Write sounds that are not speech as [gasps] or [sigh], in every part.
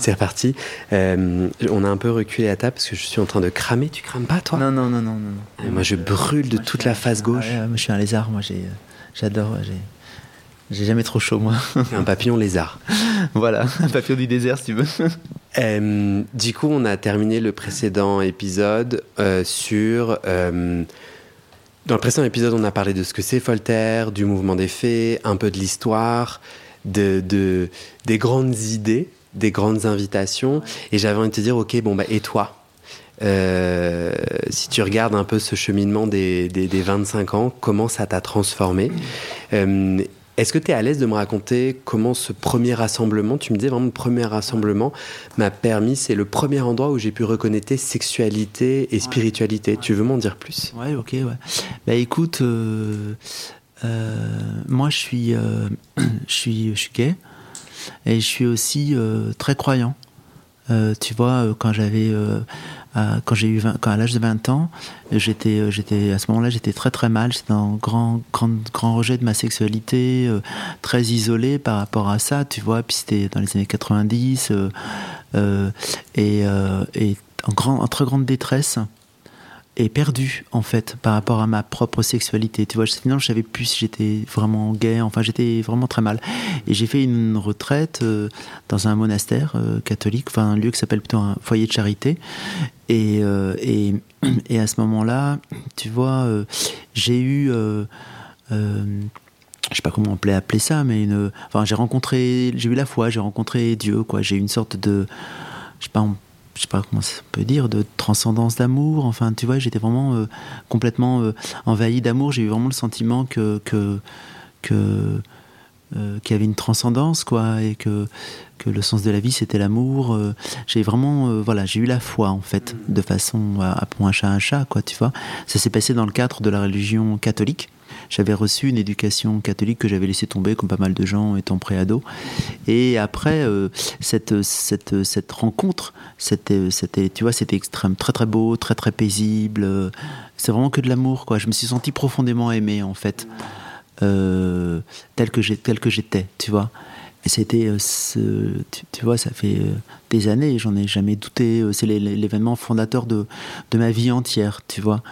C'est reparti. Euh, on a un peu reculé à table parce que je suis en train de cramer. Tu crames pas, toi Non, non, non, non, non. Et Moi, je brûle de Moi, toute la face gauche. Ouais, moi, je suis un lézard, moi, j'ai, j'adore, j'ai, j'ai jamais trop chaud, moi. [laughs] Un papillon lézard. [laughs] voilà, un papillon du désert, si tu veux. [laughs] Euh, du coup, on a terminé le précédent épisode euh, sur. euh, dans le précédent épisode, on a parlé de ce que c'est Voltaire, du mouvement des faits, un peu de l'histoire, de, de- des grandes idées, des grandes invitations. Et j'avais envie de te dire, ok, bon, bah, et toi Euh, Si tu regardes un peu ce cheminement des, des, des 25 ans, comment ça t'a transformé? Euh, Est-ce que tu es à l'aise de me raconter comment ce premier rassemblement, tu me disais vraiment le premier rassemblement, m'a permis, c'est le premier endroit où j'ai pu reconnaître sexualité et spiritualité. Tu veux m'en dire plus? Ouais, ok, ouais. Bah écoute, euh, moi je suis, [clears throat] je suis, je suis gay et je suis aussi euh, très croyant. Euh, tu vois, euh, quand j'avais, quand j'ai eu 20 quand à l'âge de 20 ans, j'étais, j'étais à ce moment-là, j'étais très très mal. J'étais en grand, grand, grand rejet de ma sexualité, très isolé par rapport à ça, tu vois. Puis c'était dans les années 90 euh, euh, et, et en, grand, en très grande détresse et perdu en fait par rapport à ma propre sexualité. Tu vois, sinon je savais plus si j'étais vraiment gay. Enfin, j'étais vraiment très mal. Et j'ai fait une retraite euh, dans un monastère euh, catholique, enfin un lieu qui s'appelle plutôt un foyer de charité. Et, euh, et, et à ce moment-là, tu vois, j'ai eu je sais pas comment on peut appeler ça, mais une, enfin, j'ai rencontré, j'ai eu la foi, j'ai rencontré Dieu, quoi. J'ai eu une sorte de, je sais pas, je sais pas comment ça peut dire, de transcendance d'amour. Enfin, tu vois, j'étais vraiment euh, complètement euh, envahi d'amour. J'ai eu vraiment le sentiment que que que euh, qu'il y avait une transcendance, quoi, et que que le sens de la vie c'était l'amour. J'ai vraiment, voilà, j'ai eu la foi en fait, de façon à, à pour un chat un chat, quoi, tu vois. Ça s'est passé dans le cadre de la religion catholique. J'avais reçu une éducation catholique que j'avais laissé tomber, comme pas mal de gens étant préado. Et après, euh, cette, cette, cette rencontre, c'était, c'était, tu vois, c'était extrême, très très beau, très très paisible. C'est vraiment que de l'amour, quoi. Je me suis senti profondément aimé, en fait, euh, tel que j'étais, tu vois. Et c'était, euh, tu, tu vois, ça fait des années, j'en ai jamais douté. C'est l'é- l'événement fondateur de, de ma vie entière, tu vois.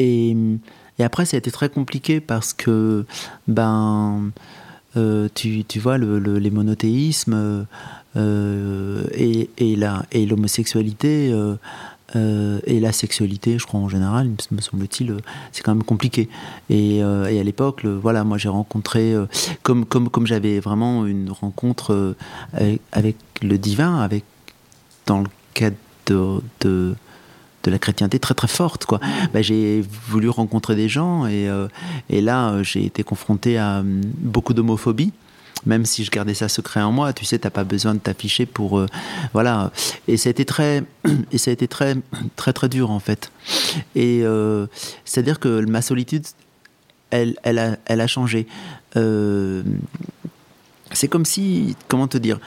Et, après, ça a été très compliqué parce que, ben, euh, tu, vois, le, le- les monothéismes euh, et, l'homosexualité euh, et la sexualité, je crois en général, me semble-t-il, c'est quand même compliqué. Et, à l'époque, voilà, moi j'ai rencontré, comme, comme, comme j'avais vraiment une rencontre avec, le divin, avec, dans le cadre de, de la chrétienté très très forte, quoi. Bah, j'ai voulu rencontrer des gens et, euh, et là euh, j'ai été confronté à hum, beaucoup d'homophobie. Même si je gardais ça secret en moi, tu sais, t'as pas besoin de t'afficher pour, euh, voilà. Et ça a été très, [clears throat] et ça a été très, très très dur en fait. Et euh, c'est à dire que ma solitude, elle, elle a, elle a changé. Euh, c'est comme si, comment te dire,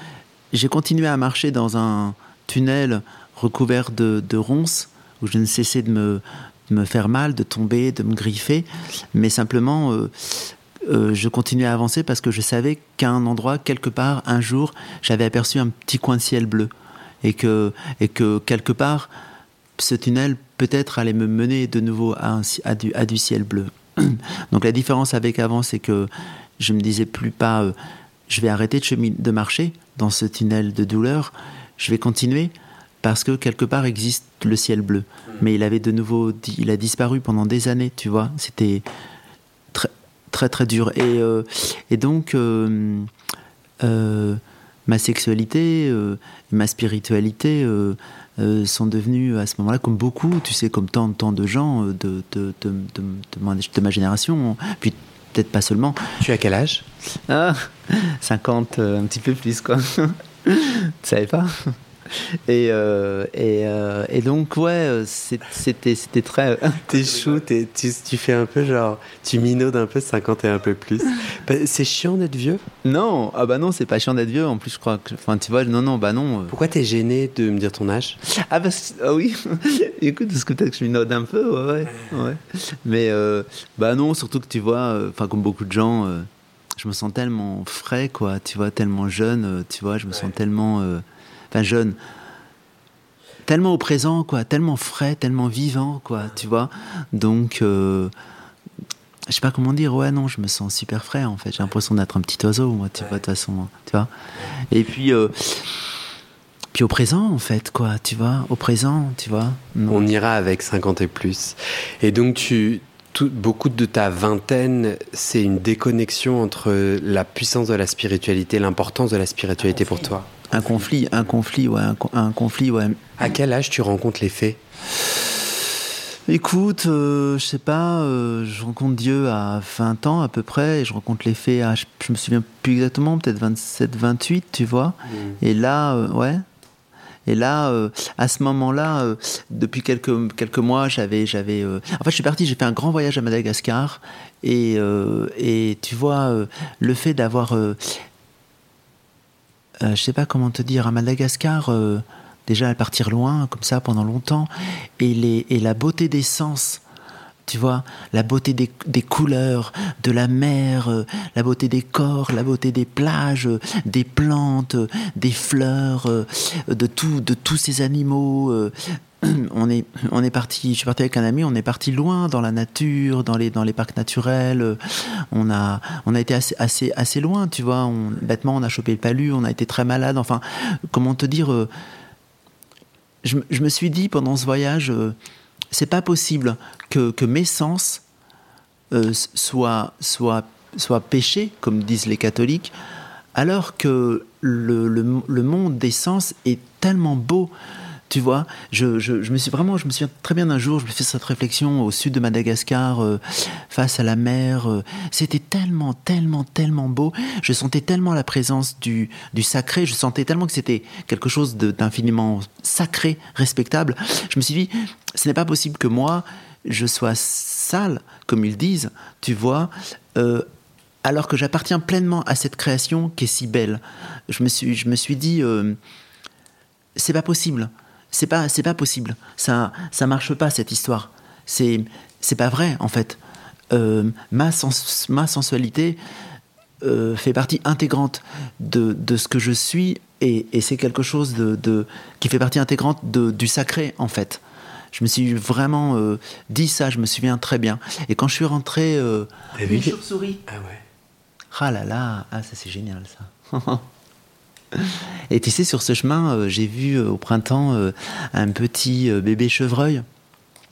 j'ai continué à marcher dans un tunnel recouvert de, de ronces où je ne cessais de me, de me faire mal, de tomber, de me griffer, mais simplement euh, euh, je continuais à avancer parce que je savais qu'à un endroit, quelque part, un jour, j'avais aperçu un petit coin de ciel bleu et que, et que quelque part, ce tunnel peut-être allait me mener de nouveau à, du, à du ciel bleu. [clears throat] Donc la différence avec avant, c'est que je me disais plus pas, euh, je vais arrêter de marcher dans ce tunnel de douleur, je vais continuer parce que quelque part existe le ciel bleu. Mais il avait de nouveau, il a disparu pendant des années, tu vois. C'était très très très dur. Et, euh, et donc euh, euh, ma sexualité, ma spiritualité, sont devenus à ce moment-là, comme beaucoup, tu sais, comme tant, tant de gens de, de, de, de, ma, génération, puis peut-être pas seulement. Tu as quel âge? Ah, 50, un petit peu plus, quoi. [laughs] tu savais pas? [laughs] et, euh, et, euh, et, donc, ouais, c'était, c'était très. [laughs] T'es chou, tu, tu, fais un peu genre. Tu minaudes un peu 50 et un peu plus. [laughs] Bah, c'est chiant d'être vieux? Non, ah bah non, c'est pas chiant d'être vieux. En plus, je crois que. Enfin, tu vois, non, non, bah non. Euh. Pourquoi t'es gêné de me dire ton âge? Ah, bah ah oui, écoute, parce que peut-être que je minaude un peu, ouais, ouais. Mais, bah non, surtout que tu vois, enfin, comme beaucoup de gens. je me sens tellement frais, quoi, tu vois, tellement jeune, tu vois, je me sens tellement enfin jeune, tellement au présent, quoi, tellement frais, tellement vivant, quoi, tu vois. Donc, euh, je sais pas comment dire, ouais, non, je me sens super frais, en fait. J'ai l'impression d'être un petit oiseau, moi, tu vois, de toute façon, tu vois. Et puis, euh, puis au présent, en fait, quoi, tu vois, au présent, tu vois. On ira avec 50 et plus. Et donc, tu, beaucoup de ta vingtaine, c'est une déconnexion entre la puissance de la spiritualité, l'importance de la spiritualité pour toi. Un conflit, un conflit, ouais, un, conflit, ouais. À quel âge tu rencontres les faits Écoute, euh, je sais pas, euh, je rencontre Dieu à 20 ans à peu près, et je rencontre les faits à, je, me souviens plus exactement, peut-être 27, 28, tu vois. Mmh. Et là, euh, ouais. Et là, à ce moment-là, depuis quelques, quelques mois, j'avais, j'avais. en fait, je suis parti, j'ai fait un grand voyage à Madagascar, et, et tu vois, le fait d'avoir euh, je sais pas comment te dire, à Madagascar, euh, déjà à partir loin, comme ça, pendant longtemps, et, les, et la beauté des sens, tu vois, la beauté des, des couleurs, de la mer, euh, la beauté des corps, la beauté des plages, des plantes, des fleurs, de, tout, de tous ces animaux, [clears throat] on est, on est parti, je suis parti avec un ami, on est parti loin dans la nature, dans les, dans les parcs naturels. On a, on a été assez, assez, assez loin, tu vois. Bêtement, on a chopé le palu, on a été très malade. Enfin, comment te dire euh, je, me suis dit pendant ce voyage, euh, c'est pas possible que, mes sens euh, soient, soient, soient péchés, comme disent les catholiques, alors que le, le monde des sens est tellement beau. Tu vois, je, je, me suis vraiment, je me souviens très bien d'un jour, je me fais cette réflexion au sud de Madagascar, euh, face à la mer. Euh, c'était tellement, tellement, tellement beau. Je sentais tellement la présence du, du sacré. Je sentais tellement que c'était quelque chose d'infiniment sacré, respectable. Je me suis dit, ce n'est pas possible que moi, je sois sale, comme ils disent, tu vois. Euh, alors que j'appartiens pleinement à cette création qui est si belle. Je me suis, je me suis dit, c'est pas possible c'est pas c'est pas possible. Ça ça marche pas cette histoire. C'est c'est pas vrai en fait. Euh, ma ma sensualité euh, fait partie intégrante de, de, ce que je suis et, et c'est quelque chose de, de, qui fait partie intégrante de, du sacré en fait. Je me suis vraiment euh, dit ça, je me souviens très bien. Et quand je suis rentré, euh, une chauve-souris. Ah ouais. Ah là là, ah ça c'est génial ça. [laughs] Et tu sais, sur ce chemin, euh, j'ai vu euh, au printemps euh, un petit bébé chevreuil.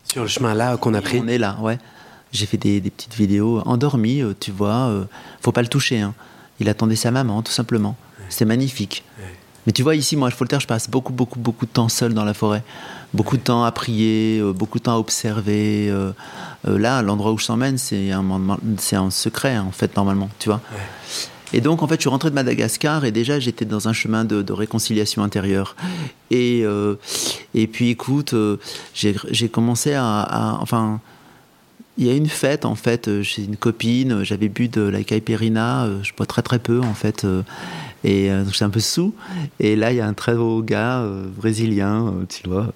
Sur le chemin là qu'on a pris On est là, ouais. J'ai fait des, petites vidéos endormi, tu vois. faut pas le toucher. Hein. Il attendait sa maman, tout simplement. C'est magnifique. Mais tu vois, ici, moi, à Folter, je passe beaucoup, beaucoup, beaucoup de temps seul dans la forêt. Beaucoup de temps à prier, beaucoup de temps à observer. là, l'endroit où je s'emmène, c'est un, c'est un secret, en fait, normalement, tu vois. Et donc, en fait, je suis rentré de Madagascar et déjà, j'étais dans un chemin de, réconciliation intérieure. Et, euh, et puis, écoute, euh, j'ai commencé à, Enfin, il y a une fête, en fait, chez une copine. J'avais bu de la caipirinha. Euh, je bois très, très peu, en fait. Et euh, j'étais un peu sous. Et là, il y a un très beau gars euh, brésilien, euh, tu vois.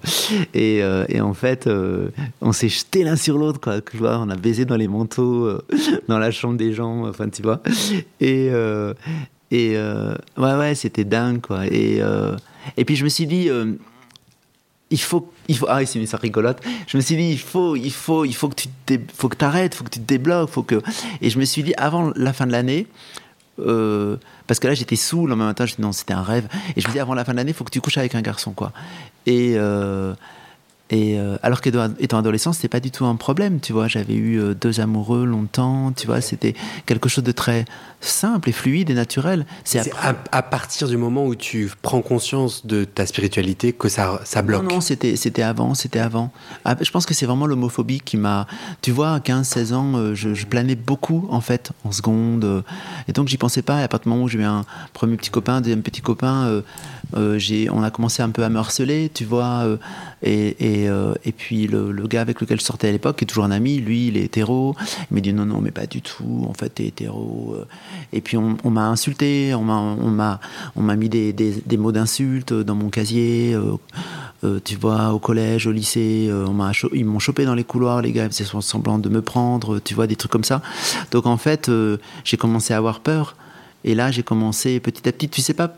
Et, et en fait, on s'est jeté l'un sur l'autre, quoi. Tu vois, on a baisé dans les manteaux, [laughs] dans la chambre des gens, enfin, tu vois. Et, et ouais, ouais, c'était dingue, quoi. Et, et puis, je me suis dit il faut, il faut, ah, c'est ça rigolote. Je me suis dit, il faut, il faut, il faut que tu, faut que t'arrêtes, faut que tu te débloques, faut que. Et je me suis dit, avant la fin de l'année, euh, parce que là j'étais sous le lendemain matin, je non c'était un rêve et je me dis avant la fin de l'année il faut que tu couches avec un garçon quoi. Et euh, Et euh, alors qu'étant adolescent, c'était pas du tout un problème, tu vois. J'avais eu euh, deux amoureux longtemps, tu vois. C'était quelque chose de très simple et fluide et naturel. C'est à, à, partir du moment où tu prends conscience de ta spiritualité que ça, ça bloque. Non, non, c'était, c'était avant, c'était avant. Ah, je pense que c'est vraiment l'homophobie qui m'a. Tu vois, à 15, 16 ans, euh, je, je, planais beaucoup, en fait, en seconde. et donc, j'y pensais pas. Et à partir du moment où j'ai eu un premier petit copain, deuxième petit copain, j'ai, on a commencé un peu à me harceler, tu vois. et, et, euh, et, puis le, gars avec lequel je sortais à l'époque, qui est toujours un ami, lui, il est hétéro. Il m'a dit non, non, mais pas du tout. En fait, t'es hétéro. Euh. Et puis on, m'a insulté, on m'a, mis des, mots d'insulte dans mon casier. Euh, tu vois, au collège, au lycée, on ils m'ont chopé dans les couloirs, les gars, ils faisaient semblant de me prendre, tu vois, des trucs comme ça. Donc en fait, j'ai commencé à avoir peur. Et là, j'ai commencé petit à petit, tu sais pas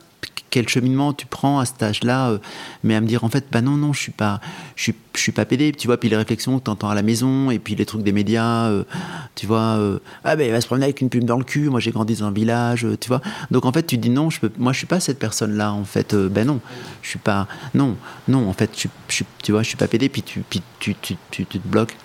quel cheminement tu prends à cet âge-là, euh, mais à me dire en fait, bah non, non, je suis pas, je suis, je suis pas pédé, tu vois, puis les réflexions que tu entends à la maison, et puis les trucs des médias, euh, tu vois, euh, ah ben il va se promener avec une plume dans le cul, moi j'ai grandi dans un village, tu vois, donc en fait tu dis non, je peux, moi je suis pas cette personne-là, en fait, ben non, je suis pas, non, non, en fait, je, tu vois, je suis pas pédé, puis tu, puis tu, tu, tu te bloques.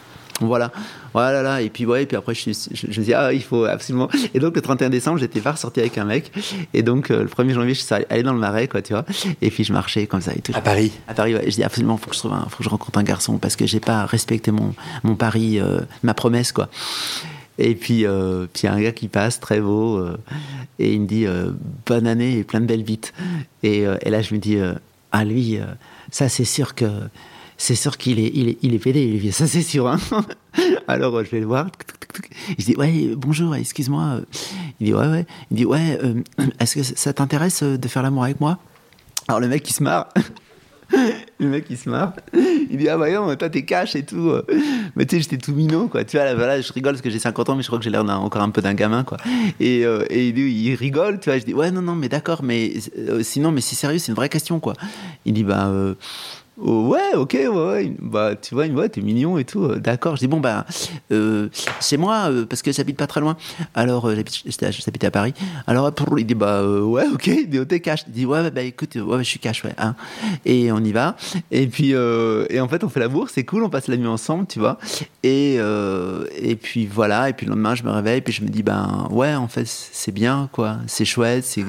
Voilà. Voilà, là, et puis ouais, et puis après je, je, je, dis ah il faut absolument. Et donc le 31 décembre j'étais pas ressorti avec un mec, et donc euh, le 1er janvier je suis allé dans le marais quoi, tu vois, et puis je marchais comme ça et tout. À Paris. À Paris, ouais. Je dis absolument faut que je trouve, un, faut que je rencontre un garçon parce que j'ai pas respecté mon mon pari, euh, ma promesse quoi. Et puis, euh, puis un gars qui passe, très beau, euh, et il me dit bonne année et plein de belles vites. Et, et là, je me dis ah lui, ça c'est sûr que c'est sûr qu'il est, il est, il est pédé, Ça, c'est sûr. Hein [laughs] Alors, je vais le voir. Je dis, ouais, bonjour, excuse-moi. Il dit, ouais, ouais. Il dit, ouais, euh, est-ce que ça t'intéresse euh, de faire l'amour avec moi? Alors, le mec, il se marre. [laughs] le mec, il se marre. Il dit, ah bah non, toi, t'es cash et tout. Mais tu sais, j'étais tout minot, quoi. Tu vois, là, je rigole parce que j'ai 50 ans, mais je crois que j'ai l'air encore un peu d'un gamin, quoi. Et, euh, il, il, rigole, tu vois. Je dis, ouais, non, non, mais d'accord, mais sinon, mais c'est sérieux, c'est une vraie question, quoi. Il dit, bah. Ouais, ok, ouais, Bah, tu vois, ouais, t'es mignon et tout. Euh, d'accord. Je dis, bon, bah, euh, c'est moi, euh, parce que j'habite pas très loin. Alors, j'habitais à Paris. Alors, il dit, bah, ouais, ok, il dit, oh, t'es cash. Il dit, ouais, bah, écoute, ouais, je suis cash, ouais. Hein. Et on y va. Et puis, et en fait, on fait la bourse, c'est cool, on passe la nuit ensemble, tu vois. Et, et puis, voilà. Et puis, le lendemain, je me réveille, puis je me dis, ben, ouais, en fait, c'est bien, quoi. C'est chouette, c'est,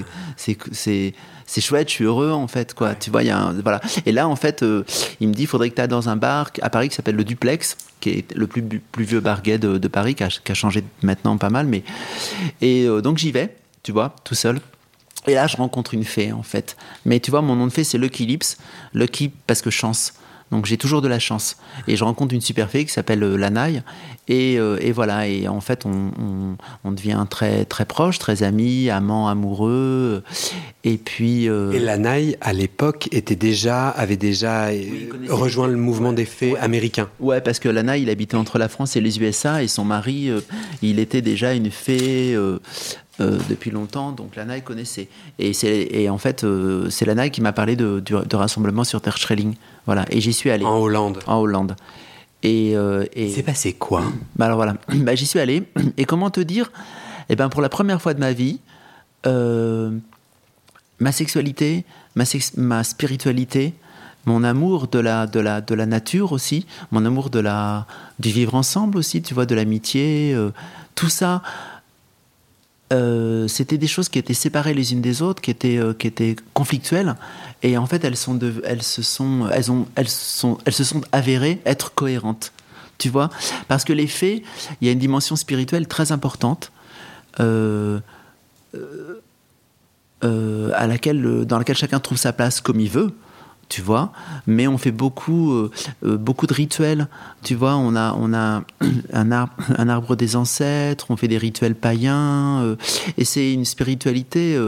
c'est chouette, je suis heureux en fait, quoi. Tu vois, il y a un, voilà. Et là, en fait, euh, il me dit, il faudrait que tu ailles dans un bar à Paris qui s'appelle le Duplex, qui est le plus, plus vieux bar gay de, Paris, qui a, qui a, changé maintenant pas mal, mais et euh, donc j'y vais, tu vois, tout seul. Et là, je rencontre une fée en fait. Mais tu vois, mon nom de fée c'est Lucky Lips, Lucky parce que chance. Donc j'ai toujours de la chance. Et je rencontre une super fille qui s'appelle euh, Lanaï. Et, euh, et, voilà, et en fait, on, on, devient très, très proche, très amis, amants, amoureux. Et puis. Euh... Et Lanaï, à l'époque, était déjà, avait déjà rejoint le mouvement des fées américains. Ouais, parce que Lanaï, il habitait entre la France et les USA, et son mari, euh, il était déjà une fée. Euh, depuis longtemps, donc Lanaï connaissait. Et, et en fait, euh, c'est Lanaï qui m'a parlé de, de, rassemblement sur Terre Schrelling. Voilà, et j'y suis allé. En Hollande En Hollande. Et, euh, et... C'est passé quoi? Bah Alors voilà, [clears throat] bah, j'y suis allé. [clears throat] Et comment te dire? Eh ben, pour la première fois de ma vie, ma sexualité, ma, ma spiritualité, mon amour de la, de, la, de la nature aussi, mon amour de la, du vivre ensemble aussi, tu vois, de l'amitié, tout ça euh, c'était des choses qui étaient séparées les unes des autres, qui étaient, euh, qui étaient conflictuelles, et en fait elles, sont elles, se sont, elles, ont, elles, sont, elles se sont avérées être cohérentes. Tu vois? Parce que les faits, il y a une dimension spirituelle très importante. Euh, à laquelle, dans laquelle chacun trouve sa place comme il veut tu vois. Mais on fait beaucoup, euh, euh, beaucoup de rituels, tu vois. On a, on a [clears throat] un, arbre, des ancêtres, on fait des rituels païens, euh, et c'est une spiritualité.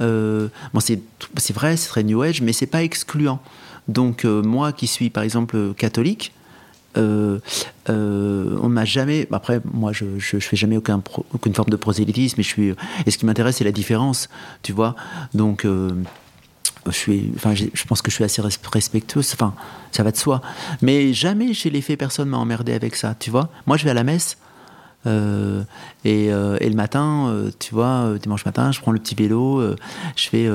bon, c'est, vrai, c'est très New Age, mais c'est pas excluant. Donc, moi qui suis par exemple catholique, on m'a jamais. Après, moi, je, je, fais jamais aucun aucune forme de prosélytisme. Et je suis. Et ce qui m'intéresse, c'est la différence, tu vois. Donc, je, pense que je suis assez respectueuse, enfin, ça va de soi. Mais jamais chez les faits, personne m'a emmerdé avec ça, tu vois. Moi, je vais à la messe, Euh, et, euh, et, le matin, euh, tu vois, dimanche matin, je prends le petit vélo, je fais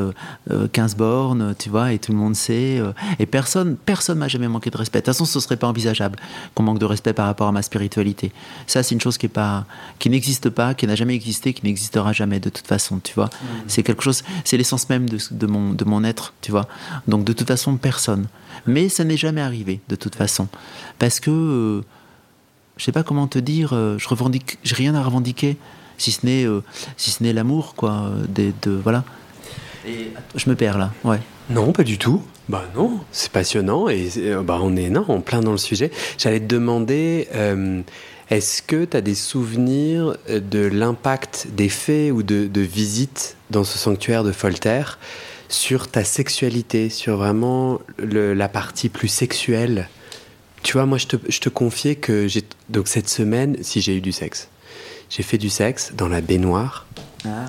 15 bornes, tu vois, et tout le monde sait. et personne personne m'a jamais manqué de respect. De toute façon, ce serait pas envisageable qu'on manque de respect par rapport à ma spiritualité. Ça, c'est une chose qui est pas, qui n'existe pas, qui n'a jamais existé, qui n'existera jamais de toute façon, tu vois. Mmh. C'est quelque chose, c'est l'essence même de, de, mon, de mon être, tu vois. Donc, de toute façon, personne. Mais ça n'est jamais arrivé, de toute façon. Parce que je sais pas comment te dire, euh, je revendique, j'ai rien à revendiquer, si ce n'est, euh, si ce n'est l'amour, quoi, de, de voilà. Et je me perds là, ouais. Non, pas du tout. Bah non, c'est passionnant et euh, bah on est non, en plein dans le sujet. J'allais te demander, est-ce que tu as des souvenirs de l'impact des faits ou de, de visites dans ce sanctuaire de Folter sur ta sexualité, sur vraiment le, la partie plus sexuelle tu vois, moi, je te, je confiais que j'ai. Donc, cette semaine, si j'ai eu du sexe, j'ai fait du sexe dans la baignoire. Ah.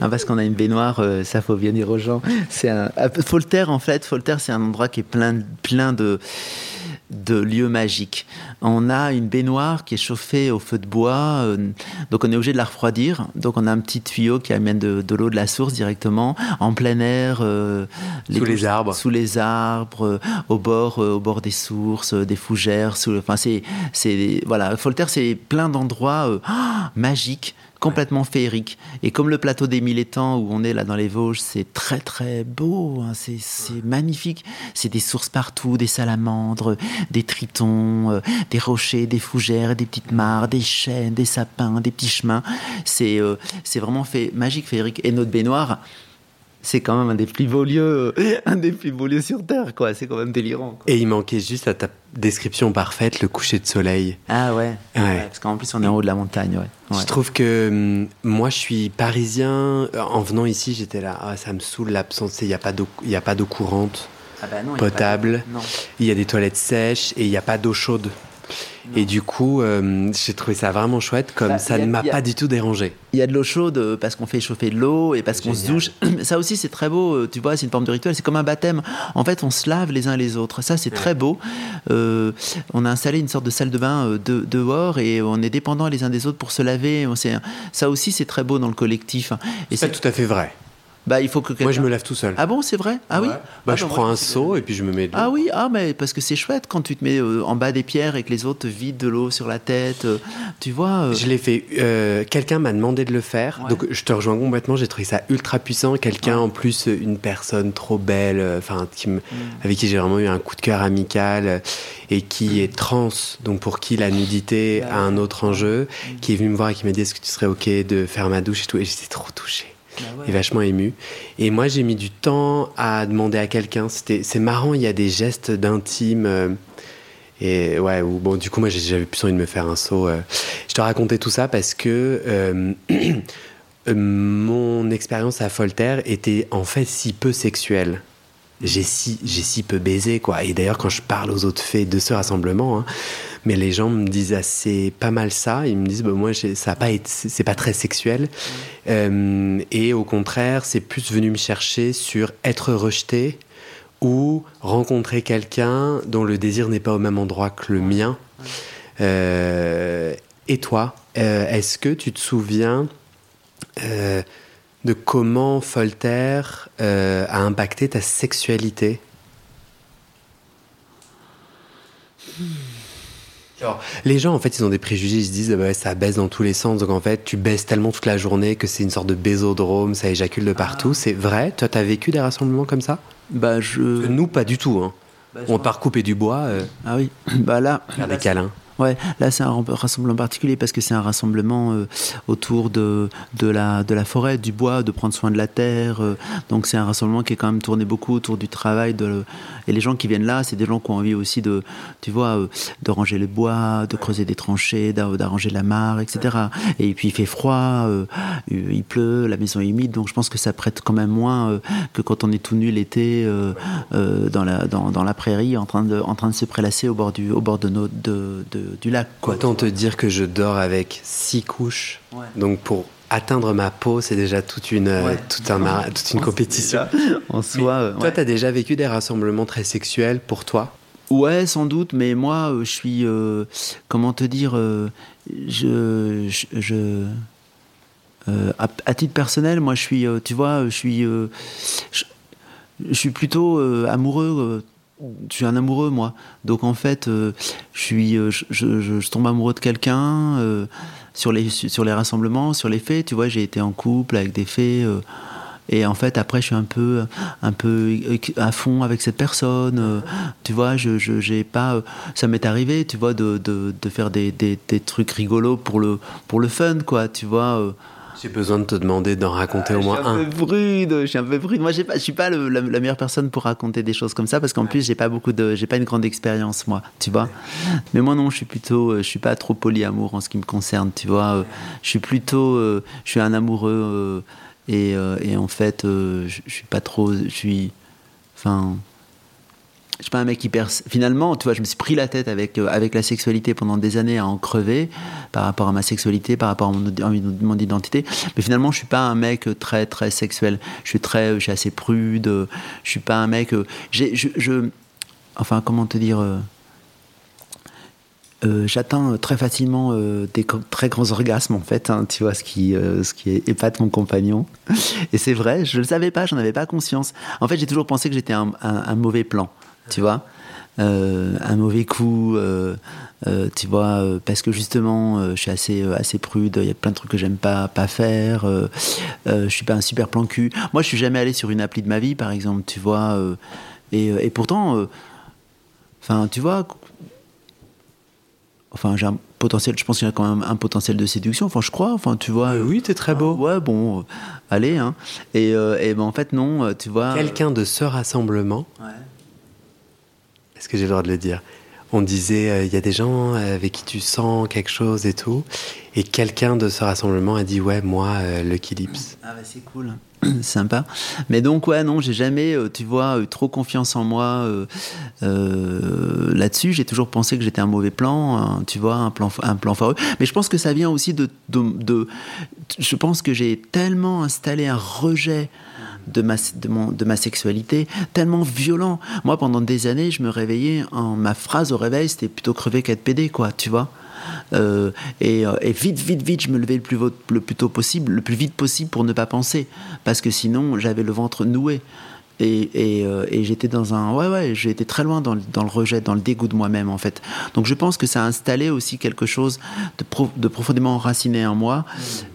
ah parce qu'on a une baignoire, euh, ça faut bien dire aux gens. C'est un. Folter, en fait, Folter, c'est un endroit qui est plein, plein de de lieux magiques. On a une baignoire qui est chauffée au feu de bois, euh, donc on est obligé de la refroidir. Donc on a un petit tuyau qui amène de, l'eau de la source directement en plein air, euh, sous les arbres, sous les arbres, euh, au bord, au bord des sources, des fougères. Sous, enfin c'est, c'est voilà, Folter c'est plein d'endroits [gasps] magiques complètement féerique. Et comme le plateau des Mille Étangs où on est là dans les Vosges, c'est très très beau, hein, c'est magnifique. C'est des sources partout, des salamandres, des tritons, euh, des rochers, des fougères, des petites mares, des chênes, des sapins, des petits chemins. C'est euh, c'est vraiment fait, magique, féerique. Et notre baignoire, c'est quand même un des plus beaux lieux, [laughs] un des plus beaux lieux sur Terre, quoi. C'est quand même délirant. Et il manquait juste à ta description parfaite le coucher de soleil. Ah ouais. parce qu'en plus on est en haut de la montagne, ouais. Je trouve que hum, moi je suis parisien. Euh, en venant ici, j'étais là, ah, ça me saoule l'absence. Il n'y a pas d'eau, il a pas d'eau courante, ah bah potable. Il y a des toilettes sèches et il n'y a pas d'eau chaude. Et du coup, euh, j'ai trouvé ça vraiment chouette, comme bah, ça ne m'a pas du tout dérangé. Il y a de l'eau chaude euh, parce qu'on fait chauffer de l'eau et parce qu'on se douche. [clears throat] Ça aussi, c'est très beau. Euh, tu vois, c'est une forme de rituel. C'est comme un baptême. En fait, on se lave les uns les autres. Ça, c'est très beau. on a installé une sorte de salle de bain de, dehors et on est dépendants les uns des autres pour se laver. Ça aussi, c'est très beau dans le collectif. Et c'est tout à fait vrai. Bah, il faut que Moi, je me lave tout seul. Ah bon, c'est vrai? Ah oui? Bah, Je prends un seau et puis je me mets de Ah oui, ah, mais parce que c'est chouette quand tu te mets euh, en bas des pierres et que les autres te vident de l'eau sur la tête. Euh, tu vois euh. Je l'ai fait. Quelqu'un m'a demandé de le faire. Donc, je te rejoins complètement. J'ai trouvé ça ultra puissant. Quelqu'un, en plus, une personne trop belle, enfin, mm. avec qui j'ai vraiment eu un coup de cœur amical et qui est trans, donc pour qui la nudité a un autre enjeu, mm. qui est venu me voir et qui m'a dit est-ce que tu serais OK de faire ma douche et tout. Et j'étais trop touché. Bah est vachement ému. Et moi, j'ai mis du temps à demander à quelqu'un. C'est marrant, il y a des gestes d'intime. Euh, et ouais, ou bon, du coup, moi, j'avais plus envie de me faire un saut. Euh. Je te racontais tout ça parce que euh, [clears throat] mon expérience à Folter était en fait si peu sexuelle j'ai si, j'ai si peu baisé, quoi. Et d'ailleurs, quand je parle aux autres faits de ce rassemblement, hein, mais les gens me disent assez pas mal ça. Ils me disent, bah, moi, ça a pas c'est pas très sexuel. Euh, et au contraire, c'est plus venu me chercher sur être rejeté ou rencontrer quelqu'un dont le désir n'est pas au même endroit que le mien. Euh, et toi, euh, est-ce que tu te souviens de comment Folter euh, a impacté ta sexualité? Les gens, en fait, ils ont des préjugés. Ils se disent, bah ça baisse dans tous les sens. Donc, en fait, tu baisses tellement toute la journée que c'est une sorte de bésodrome, ça éjacule de partout. Ah. C'est vrai? Toi, t'as vécu des rassemblements comme ça? Bah, je. Nous, pas du tout. Hein. Bah, On part couper du bois. Euh, ah oui. [clears throat] Bah là. Faire des câlins. Ouais, là c'est un rassemblement particulier parce que c'est un rassemblement euh, autour de, de, la, de la forêt, du bois, de prendre soin de la terre. Euh. donc c'est un rassemblement qui est quand même tourné beaucoup autour du travail. Et les gens qui viennent là, c'est des gens qui ont envie aussi de, tu vois, euh, de ranger le bois, de creuser des tranchées, d'arranger la mare, etc. Et puis il fait froid, il pleut, la maison est humide, donc je pense que ça prête quand même moins que quand on est tout nu l'été dans, la, dans, dans, la prairie en train de, en train de se prélasser au bord, du, au bord de, nos, de du lac. Quoi, Autant te dire que je dors avec six couches. Donc pour atteindre ma peau, c'est déjà toute une, toute, un, toute une compétition. [laughs] En soi, toi, tu as déjà vécu des rassemblements très sexuels pour toi? Ouais, sans doute, mais moi, je suis. comment te dire Je. je, à, titre personnel, moi, je suis. tu vois, je suis. Je, je, suis plutôt amoureux je suis un amoureux moi donc en fait je suis je, je, tombe amoureux de quelqu'un sur les, sur les rassemblements, sur les faits, tu vois, j'ai été en couple avec des faits. Euh, et en fait, après, je suis un peu, un peu à fond avec cette personne. Euh, tu vois, je, je j'ai pas. Ça m'est arrivé, tu vois, de, de, de faire des, des, des, trucs rigolos pour le, pour le fun, quoi. Tu vois. Euh, j'ai besoin de te demander d'en raconter au moins un. Je suis un peu prude, je suis un peu prude. Moi, pas, je suis pas la, meilleure personne pour raconter des choses comme ça parce qu'en plus, j'ai pas beaucoup de, j'ai pas une grande expérience, moi, tu vois. Mais moi, non, je suis plutôt, je suis pas trop polyamour en ce qui me concerne, tu vois. Je suis plutôt, euh, je suis un amoureux euh, et, euh, et en fait, je, je suis pas trop, je suis, enfin je suis pas un mec hyper. Finalement, tu vois, je me suis pris la tête avec, euh, avec la sexualité pendant des années à en crever par rapport à ma sexualité, par rapport à mon, identité. Mais finalement, je suis pas un mec très, très sexuel. Je suis très. Je suis assez prude. Je suis pas un mec. Euh, je, enfin, comment te dire. Euh, j'atteins très facilement des très grands orgasmes en fait, hein, tu vois, ce qui, ce qui épate mon compagnon. Et c'est vrai, je ne le savais pas, j'en avais pas conscience. En fait, j'ai toujours pensé que j'étais un mauvais plan tu vois. Euh, un mauvais coup, euh, euh, tu vois, parce que justement, je suis assez, assez prude, il y a plein de trucs que j'aime pas, pas faire, je suis pas un super plan cul. Moi, je suis jamais allé sur une appli de ma vie, par exemple, tu vois, et, et, pourtant, enfin, tu vois, enfin, j'ai un potentiel, je pense qu'il y a quand même un potentiel de séduction, enfin, je crois, enfin, tu vois. Oui, t'es très beau. ouais, bon, allez, hein. Et, et ben, en fait, non, tu vois. Quelqu'un de ce rassemblement. Ouais est-ce que j'ai le droit de le dire? On disait, euh, il y a des gens avec qui tu sens quelque chose et tout. Et quelqu'un de ce rassemblement a dit, ouais, moi, euh. Ah bah c'est cool. [clears throat] Sympa. Mais donc, ouais, non, j'ai jamais, euh, tu vois, eu trop confiance en moi là-dessus. J'ai toujours pensé que j'étais un mauvais plan, tu vois, un plan, un plan foireux. Mais je pense que ça vient aussi de je pense que j'ai tellement installé un rejet de ma, de, mon, de ma sexualité, tellement violent. Moi, pendant des années, je me réveillais, en ma phrase au réveil, c'était plutôt crever qu'être pédé, quoi, tu vois. Euh, et, euh, et, vite, vite, vite, je me levais le plus, le plus tôt possible, le plus vite possible pour ne pas penser, parce que sinon, j'avais le ventre noué. Et, et, euh, et j'étais dans un ouais ouais j'ai été très loin dans le, dans le, rejet dans le dégoût de moi-même en fait donc je pense que ça a installé aussi quelque chose de, de profondément enraciné en moi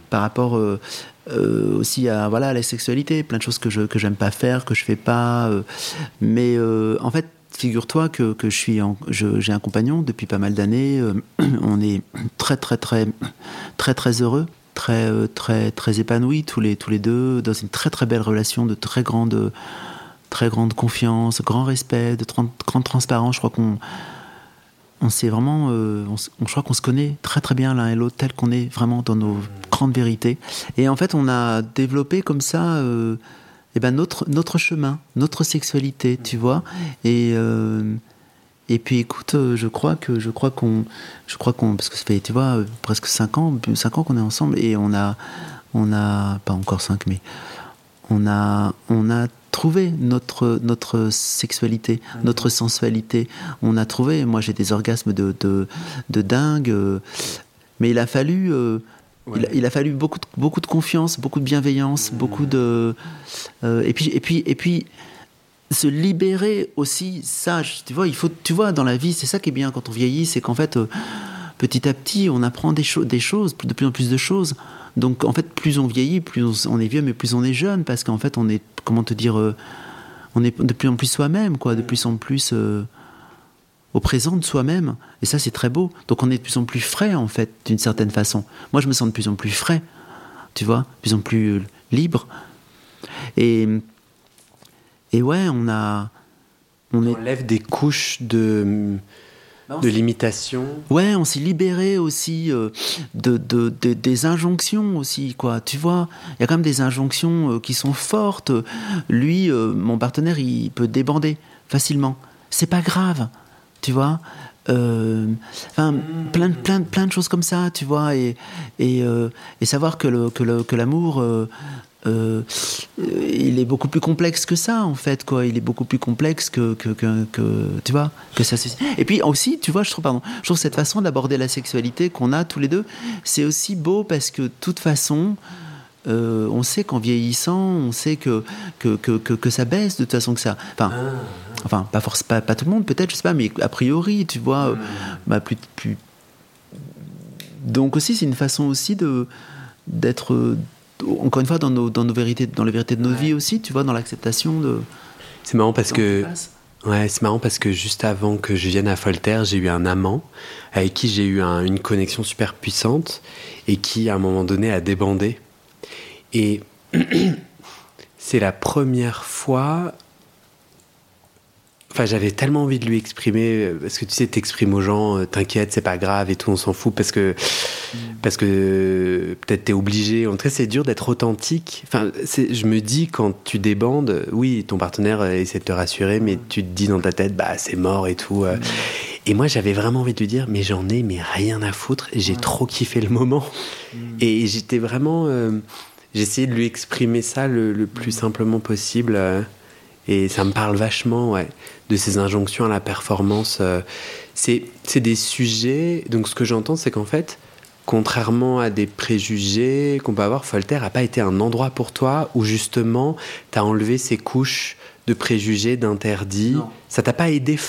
par rapport euh, aussi à voilà la sexualité, plein de choses que je que j'aime pas faire, que je fais pas. Euh, mais euh, en fait, figure-toi que, que je suis j'ai un compagnon depuis pas mal d'années. [clears throat] on est très très très très très heureux, très très très épanouis tous les tous les deux dans une très très belle relation de très grande très grande confiance, grand respect, de grande transparence. Je crois qu'on on sait vraiment, euh, on, je crois qu'on se connaît très très bien l'un et l'autre, tel qu'on est vraiment dans nos grandes vérités. Et en fait, on a développé comme ça, euh, eh ben notre notre chemin, notre sexualité, tu vois. Et euh, et puis écoute, je crois que je crois qu'on, je crois qu'on, parce que ça fait, tu vois, presque 5 ans, 5 ans qu'on est ensemble et on a, on a, pas encore 5, mais on a, on a trouvé notre, notre sexualité, notre sensualité. On a trouvé, moi j'ai des orgasmes de, de, dingue, euh, mais il a fallu, euh, il, a, fallu beaucoup de, beaucoup de confiance, beaucoup de bienveillance, beaucoup de. Euh, et, puis, et, puis, et puis, se libérer aussi, ça, tu vois, il faut, tu vois, dans la vie, c'est ça qui est bien quand on vieillit, c'est qu'en fait, petit à petit, on apprend des, des choses, de plus en plus de choses. Donc en fait, plus on vieillit, plus on, est vieux, mais plus on est jeune, parce qu'en fait, on est, comment te dire, euh, on est de plus en plus soi-même, quoi, de plus en plus euh, au présent de soi-même. Et ça, c'est très beau. Donc on est de plus en plus frais, en fait, d'une certaine façon. Moi, je me sens de plus en plus frais, tu vois, de plus en plus euh, libre. Et, et ouais, on a... On, on enlève des couches de de l'imitation. Ouais, on s'est libéré aussi euh, de, de, des injonctions aussi, quoi. Tu vois, il y a quand même des injonctions euh, qui sont fortes. Lui, euh, mon partenaire, il peut débander facilement. C'est pas grave, tu vois. Enfin, plein, plein, plein de choses comme ça, tu vois, et, et, et savoir que, le, que, le, que l'amour euh, il est beaucoup plus complexe que ça en fait quoi il est beaucoup plus complexe que que, que, que tu vois que ça et puis aussi tu vois je trouve pardon je trouve cette façon d'aborder la sexualité qu'on a tous les deux c'est aussi beau parce que de toute façon euh, on sait qu'en vieillissant, on sait que que, que, que, ça baisse de toute façon que ça. Enfin, ah. enfin pas, force, pas, pas tout le monde peut-être, je sais pas, mais a priori, tu vois, euh, bah, plus, plus. Donc aussi, c'est une façon aussi de d'être encore une fois dans nos, dans nos vérités, dans les vérités de nos vies aussi, tu vois, dans l'acceptation de. C'est marrant parce que. Ouais, c'est marrant parce que juste avant que je vienne à Voltaire, j'ai eu un amant avec qui j'ai eu une connexion super puissante et qui, à un moment donné, a débandé. Et [clears throat] c'est la première fois Enfin, j'avais tellement envie de lui exprimer, euh, parce que tu sais, t'exprimes aux gens, euh, t'inquiète, c'est pas grave et tout, on s'en fout, parce que, mm. parce que peut-être t'es obligé. En tout cas, c'est dur d'être authentique. Enfin, je me dis, quand tu débandes, oui, ton partenaire euh, essaie de te rassurer, mais tu te dis dans ta tête, bah, c'est mort et tout. Mm. Et moi, j'avais vraiment envie de lui dire, mais j'en ai mais rien à foutre, j'ai trop kiffé le moment. Mm. Et j'étais vraiment. j'ai essayé de lui exprimer ça le, plus simplement possible. Et ça me parle vachement, ouais, de ces injonctions à la performance. Euh, c'est des sujets. Donc, ce que j'entends, c'est qu'en fait, contrairement à des préjugés qu'on peut avoir, Voltaire n'a pas été un endroit pour toi où justement tu as enlevé ces couches de préjugés, d'interdits. Ça t'a pas aidé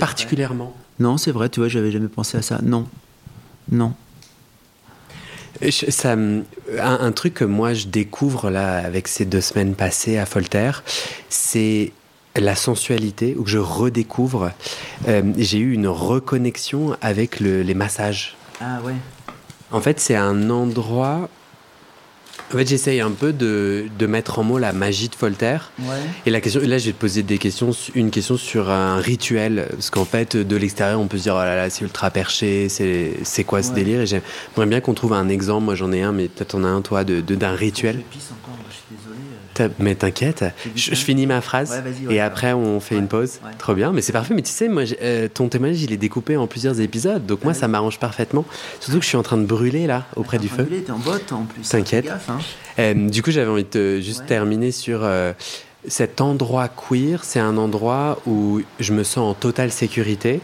particulièrement? Non, c'est vrai, tu vois, j'avais jamais pensé à ça. Non. Non. Ça, un, truc que moi je découvre là avec ces deux semaines passées à Voltaire, c'est la sensualité, ou que je redécouvre. Euh, j'ai eu une reconnexion avec les massages. Ah ouais. En fait, c'est un endroit en fait, j'essaye un peu de, de, mettre en mots la magie de Voltaire. Et la question, là, je vais te poser des questions, une question sur un rituel. Parce qu'en fait, de l'extérieur, on peut se dire, oh là là, c'est ultra perché, c'est quoi ce délire? Et j'aimerais bien qu'on trouve un exemple. Moi, j'en ai un, mais peut-être en a un, toi, d'un de, d'un rituel. Mais t'inquiète, je, finis ma phrase et après on fait une pause. Trop bien, mais c'est parfait. Mais tu sais, moi, euh, ton témoignage, il est découpé en plusieurs épisodes, donc moi, ça m'arrange parfaitement. Surtout que je suis en train de brûler là, auprès du feu. T'es en botte en plus. T'inquiète. Hein. Euh, du coup, j'avais envie de juste terminer sur euh, cet endroit queer. C'est un endroit où je me sens en totale sécurité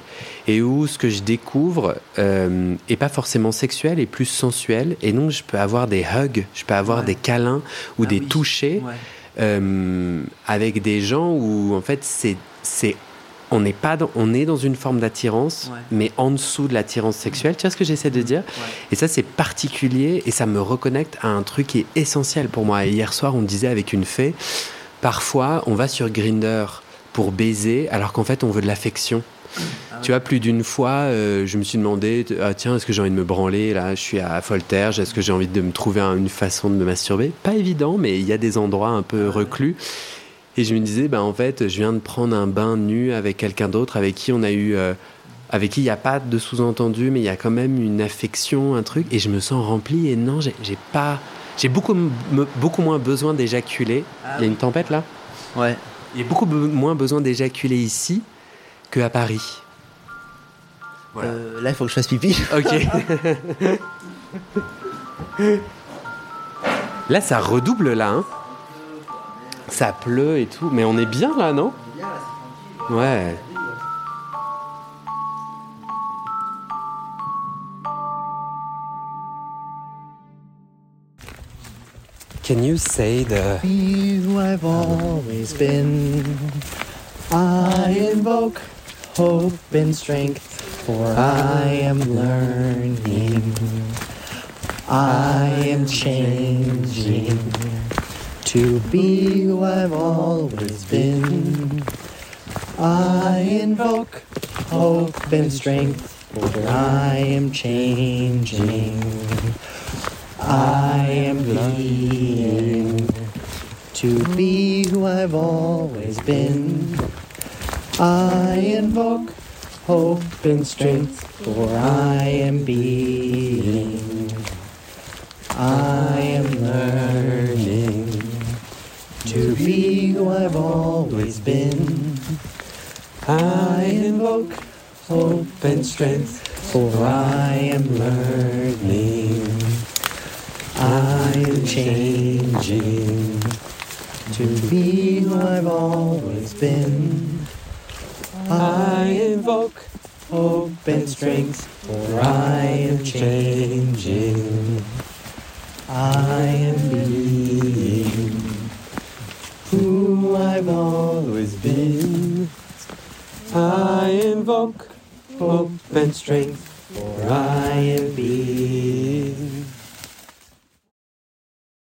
et où ce que je découvre euh, est pas forcément sexuel, et plus sensuel. Et donc, je peux avoir des hugs, je peux avoir des câlins ou ah des touchés euh, avec des gens où, en fait, c'est, c'est on n'est pas on est dans une forme d'attirance, mais en dessous de l'attirance sexuelle. Tu vois ce que j'essaie de dire? Et ça, c'est particulier et ça me reconnecte à un truc qui est essentiel pour moi. hier soir, on disait avec une fée, parfois, on va sur Grinder pour baiser, alors qu'en fait, on veut de l'affection. Ah tu vois, plus d'une fois, euh, je me suis demandé, ah, tiens, est-ce que j'ai envie de me branler Là, je suis à Voltaire, est-ce que j'ai envie de me trouver une façon de me masturber? Pas évident, mais il y a des endroits un peu ah reclus. Et je me disais, bah, en fait, je viens de prendre un bain nu avec quelqu'un d'autre avec qui on a eu. Euh, avec qui il n'y a pas de sous-entendu, mais il y a quand même une affection, un truc, et je me sens rempli. Et non, j'ai pas. J'ai beaucoup, beaucoup moins besoin d'éjaculer. il y a une tempête là? Ouais. Il y a beaucoup moins besoin d'éjaculer ici à Paris. Euh, là, il faut que je fasse pipi. [laughs] Ok. là, ça redouble là. Hein. Ça pleut et tout, mais on est bien là, non? Ouais. Can you say the I've always been I invoke hope and strength, for I am learning. I am changing to be who I've always been. I invoke hope and strength, for I am changing. I am being to be who I've always been. I invoke hope and strength, for I am being. I am learning to be who I've always been. I invoke hope and strength, for I am learning. I am changing to be who I've always been. I invoke hope and strength, for I am changing. I am being who I've always been. I invoke hope and strength, for I am being.